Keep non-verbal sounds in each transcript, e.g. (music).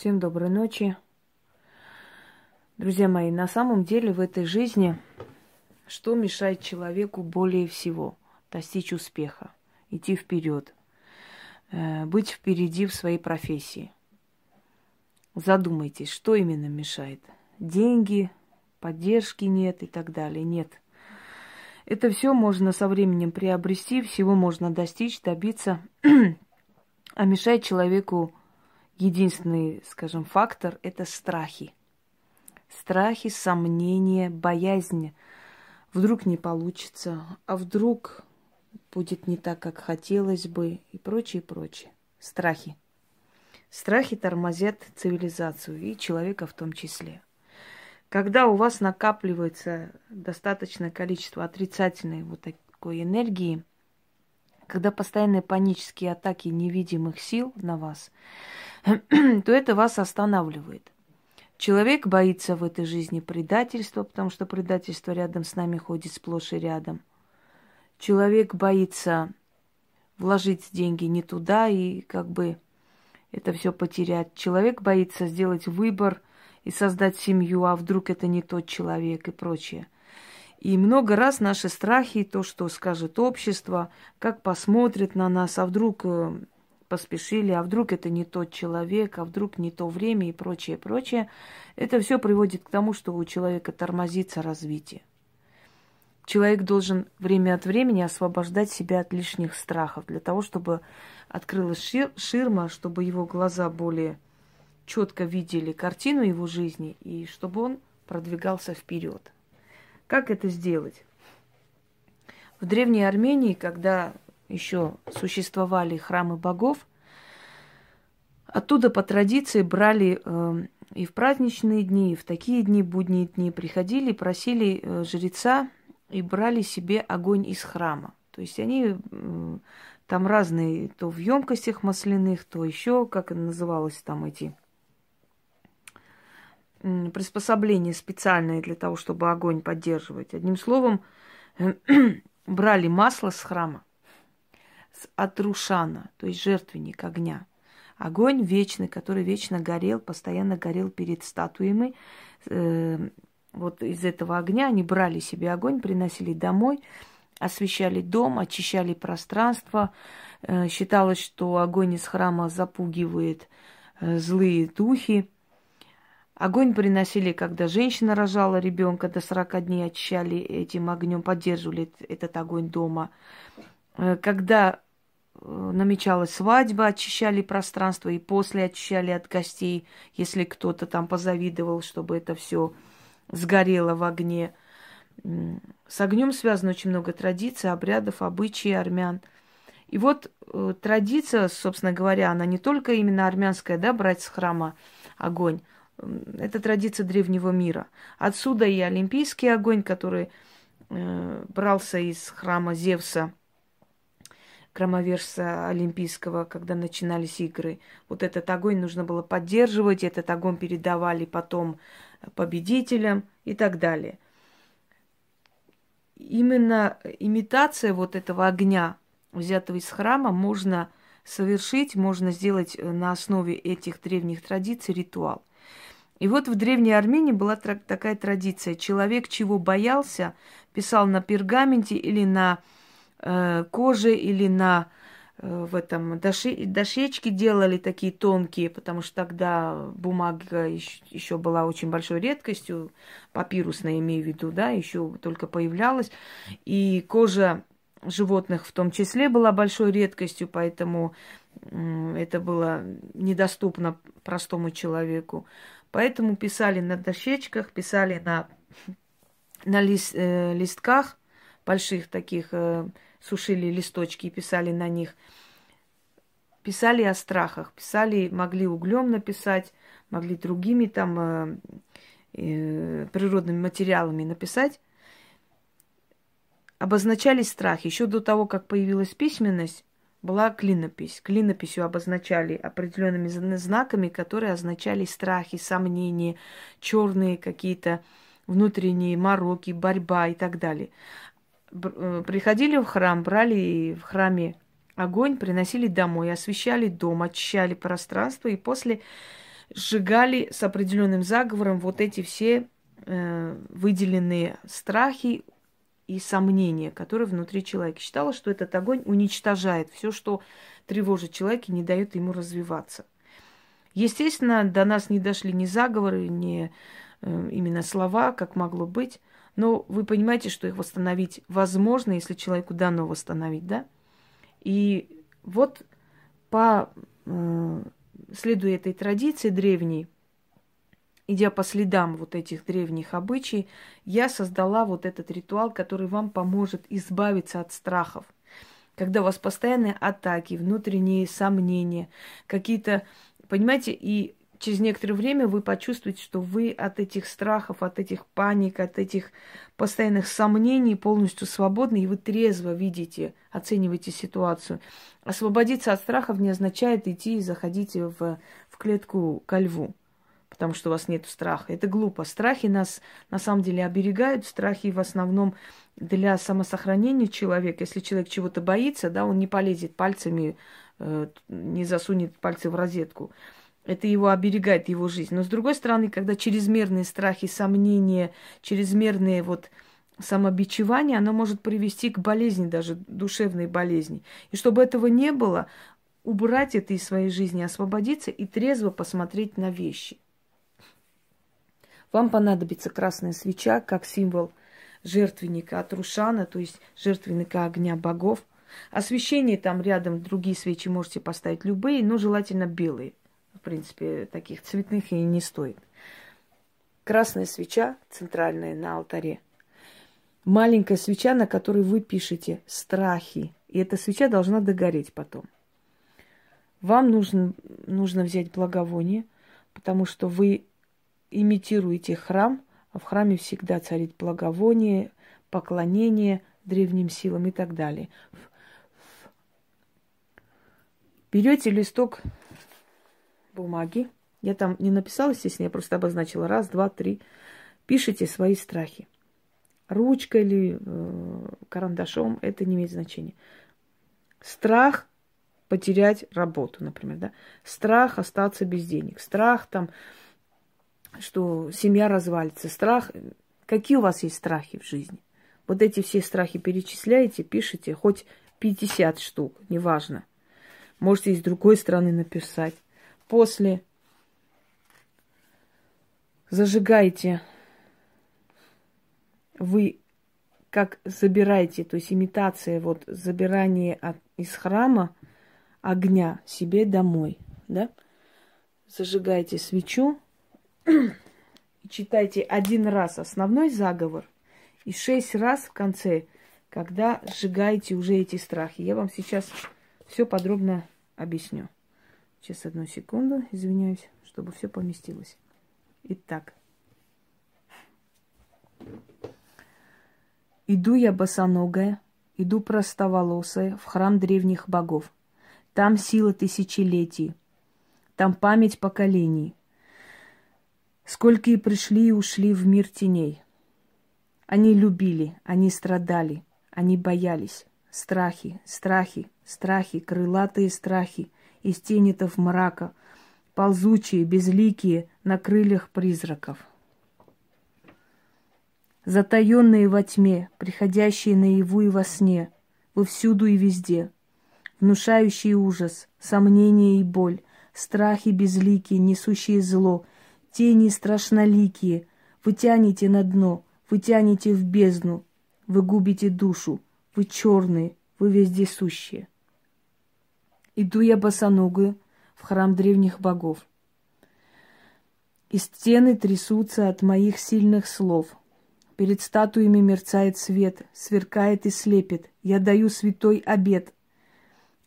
Всем доброй ночи. Друзья мои, на самом деле в этой жизни что мешает человеку более всего достичь успеха, идти вперед, э, быть впереди в своей профессии? Задумайтесь, что именно мешает? Деньги, поддержки нет и так далее. Нет. Это все можно со временем приобрести, всего можно достичь, добиться. (clears throat) а мешает человеку единственный, скажем, фактор – это страхи. Страхи, сомнения, боязнь. Вдруг не получится, а вдруг будет не так, как хотелось бы, и прочее, прочее. Страхи. Страхи тормозят цивилизацию, и человека в том числе. Когда у вас накапливается достаточное количество отрицательной вот такой энергии, когда постоянные панические атаки невидимых сил на вас, (clears throat) то это вас останавливает. Человек боится в этой жизни предательства, потому что предательство рядом с нами ходит сплошь и рядом. Человек боится вложить деньги не туда и как бы это все потерять. Человек боится сделать выбор и создать семью, а вдруг это не тот человек и прочее. И много раз наши страхи, то, что скажет общество, как посмотрит на нас, а вдруг э, поспешили, а вдруг это не тот человек, а вдруг не то время и прочее, прочее. Это все приводит к тому, что у человека тормозится развитие. Человек должен время от времени освобождать себя от лишних страхов, для того, чтобы открылась шир, ширма, чтобы его глаза более четко видели картину его жизни и чтобы он продвигался вперед. Как это сделать? В Древней Армении, когда еще существовали храмы богов, оттуда по традиции брали э, и в праздничные дни, и в такие дни, будние дни, приходили, просили э, жреца и брали себе огонь из храма. То есть они э, там разные, то в емкостях масляных, то еще, как называлось, там эти приспособления специальные для того, чтобы огонь поддерживать. Одним словом, (clears throat) брали масло с храма, с Атрушана, то есть жертвенник огня. Огонь вечный, который вечно горел, постоянно горел перед статуями. Э, вот из этого огня они брали себе огонь, приносили домой, освещали дом, очищали пространство. Э, считалось, что огонь из храма запугивает э, злые духи. Огонь приносили, когда женщина рожала ребенка, до 40 дней очищали этим огнем, поддерживали этот огонь дома. Э, когда намечалась свадьба, очищали пространство и после очищали от гостей, если кто-то там позавидовал, чтобы это все сгорело в огне. С огнем связано очень много традиций, обрядов, обычаев армян. И вот э, традиция, собственно говоря, она не только именно армянская, да, брать с храма огонь, это традиция древнего мира. Отсюда и олимпийский огонь, который э, брался из храма Зевса, громовержца олимпийского, когда начинались игры. Вот этот огонь нужно было поддерживать, этот огонь передавали потом победителям и так далее. Именно имитация вот этого огня, взятого из храма, можно совершить, можно сделать на основе этих древних традиций ритуал. И вот в Древней Армении была такая традиция. Человек, чего боялся, писал на пергаменте или на э, коже, или на э, в этом доши, дощечки делали такие тонкие, потому что тогда бумага еще, была очень большой редкостью, папирусная имею в виду, да, еще только появлялась. И кожа животных в том числе была большой редкостью, поэтому это было недоступно простому человеку. Поэтому писали на дощечках, писали на, на лист, э, листках больших таких, э, сушили листочки и писали на них. Писали о страхах, писали, могли углем написать, могли другими там э, э, природными материалами написать. Обозначали страх. Еще до того, как появилась письменность, была клинопись. Клинописью обозначали определенными знаками, которые означали страхи, сомнения, черные какие-то внутренние мороки, борьба и так далее. Э, приходили в храм, брали в храме огонь, приносили домой, освещали дом, очищали пространство, и после сжигали с определенным заговором вот эти все э, выделенные страхи и сомнения, которые внутри человека. Считала, что этот огонь уничтожает все, что тревожит человека и не дает ему развиваться. Естественно, до нас не дошли ни заговоры, ни э, именно слова, как могло быть. Но вы понимаете, что их восстановить возможно, если человеку дано восстановить, да? И вот по э, следуя этой традиции древней, идя по следам вот этих древних обычаев, я создала вот этот ритуал, который вам поможет избавиться от страхов. Когда у вас постоянные атаки, внутренние сомнения, какие-то, понимаете, и через некоторое время вы почувствуете, что вы от этих страхов, от этих паник, от этих постоянных сомнений полностью свободны, и вы трезво видите, оцениваете ситуацию. Освободиться от страхов не означает идти и заходить в, в клетку ко льву, потому что у вас нет страха. Это глупо. Страхи нас на самом деле оберегают. Страхи в основном для самосохранения человека. Если человек чего-то боится, да, он не полезет пальцами, э, не засунет пальцы в розетку. Это его оберегает, его жизнь. Но с другой стороны, когда чрезмерные страхи, сомнения, чрезмерные вот самобичевание, оно может привести к болезни, даже душевной болезни. И чтобы этого не было, убрать это из своей жизни, освободиться и трезво посмотреть на вещи. Вам понадобится красная свеча как символ жертвенника от Рушана, то есть жертвенника огня богов. Освещение там рядом, другие свечи можете поставить любые, но желательно белые в принципе, таких цветных и не стоит. Красная свеча центральная на алтаре. Маленькая свеча, на которой вы пишете страхи. И эта свеча должна догореть потом. Вам нужно, нужно взять благовоние, потому что вы имитируете храм, а в храме всегда царит благовоние, поклонение древним силам и так далее. Берете листок бумаги. Я там не написала, естественно, я просто обозначила раз, два, три. Пишите свои страхи. Ручкой или э, карандашом, это не имеет значения. Страх потерять работу, например, да. Страх остаться без денег. Страх там, что семья развалится. Страх. Какие у вас есть страхи в жизни? Вот эти все страхи перечисляете, пишите, хоть 50 штук, неважно. Можете и с другой стороны написать после зажигаете, вы как забираете, то есть имитация вот забирание от, из храма огня себе домой, да? Зажигаете свечу, читайте один раз основной заговор и шесть раз в конце, когда сжигаете уже эти страхи. Я вам сейчас все подробно объясню. Сейчас одну секунду, извиняюсь, чтобы все поместилось. Итак. Иду я босоногая, иду простоволосая в храм древних богов. Там сила тысячелетий, там память поколений. Сколько и пришли и ушли в мир теней. Они любили, они страдали, они боялись. Страхи, страхи, страхи, крылатые страхи — из тенитов мрака, ползучие, безликие, на крыльях призраков. Затаенные во тьме, приходящие наяву и во сне, вы всюду и везде, внушающие ужас, сомнение и боль, страхи безликие, несущие зло, тени страшноликие, вы тянете на дно, вы тянете в бездну, вы губите душу, вы черные, вы вездесущие. Иду я босоногую в храм древних богов. И стены трясутся от моих сильных слов. Перед статуями мерцает свет, сверкает и слепит. Я даю святой обед,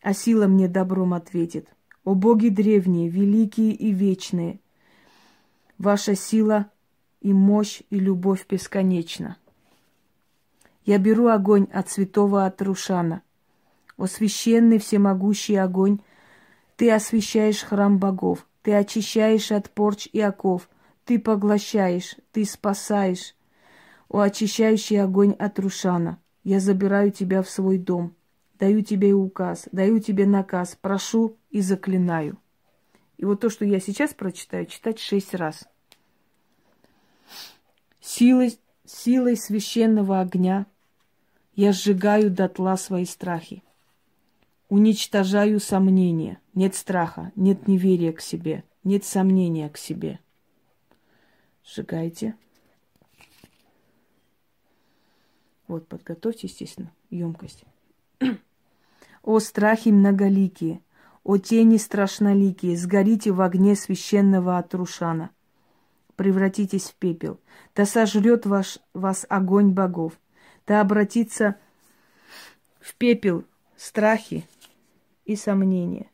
а сила мне добром ответит. О боги древние, великие и вечные, ваша сила и мощь и любовь бесконечна. Я беру огонь от святого Атрушана — о священный всемогущий огонь, ты освещаешь храм богов, ты очищаешь от порч и оков, ты поглощаешь, ты спасаешь. О очищающий огонь от Рушана, я забираю тебя в свой дом, даю тебе указ, даю тебе наказ, прошу и заклинаю. И вот то, что я сейчас прочитаю, читать шесть раз. Силой, силой священного огня я сжигаю дотла свои страхи. Уничтожаю сомнения. Нет страха, нет неверия к себе, нет сомнения к себе. Сжигайте. Вот, подготовьте, естественно, емкость. (clears throat) О страхи многоликие, о тени страшноликие, сгорите в огне священного Атрушана. Превратитесь в пепел. Да сожрет ваш, вас огонь богов. Да обратится в пепел страхи и сомнения.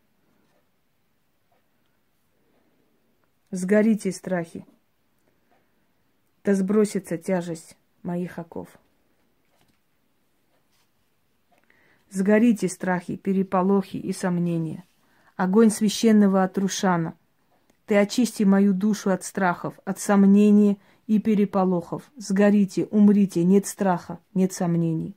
Сгорите страхи. Да сбросится тяжесть моих оков. Сгорите страхи, переполохи и сомнения. Огонь священного Атрушана. Ты очисти мою душу от страхов, от сомнений и переполохов. Сгорите, умрите, нет страха, нет сомнений.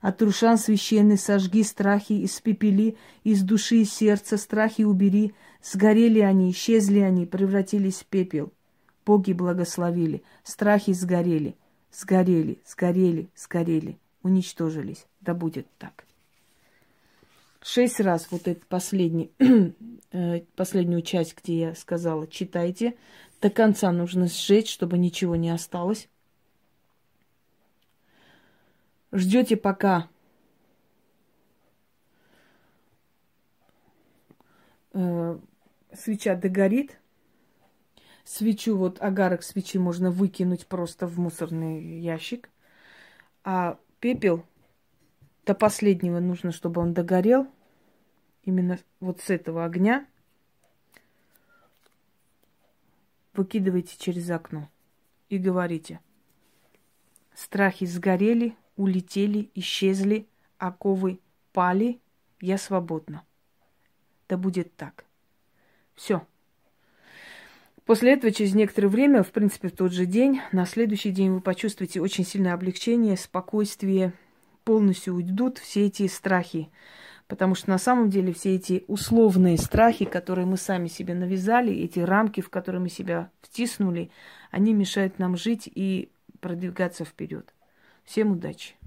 Атрушан священный, сожги страхи, испепели из души и сердца, страхи убери. Сгорели они, исчезли они, превратились в пепел. Боги благословили, страхи сгорели, сгорели, сгорели, сгорели, уничтожились. Да будет так шесть раз вот этот последний, (clears throat) э, последнюю часть, где я сказала, читайте. До конца нужно сжечь, чтобы ничего не осталось. Ждете пока э, свеча догорит. Свечу, вот агарок свечи можно выкинуть просто в мусорный ящик. А пепел до последнего нужно, чтобы он догорел. Именно вот с этого огня выкидывайте через окно и говорите. Страхи сгорели, улетели, исчезли, оковы пали, я свободна. Да будет так. Все. После этого, через некоторое время, в принципе, в тот же день, на следующий день вы почувствуете очень сильное облегчение, спокойствие, полностью уйдут все эти страхи. Потому что на самом деле все эти условные страхи, которые мы сами себе навязали, эти рамки, в которые мы себя втиснули, они мешают нам жить и продвигаться вперед. Всем удачи!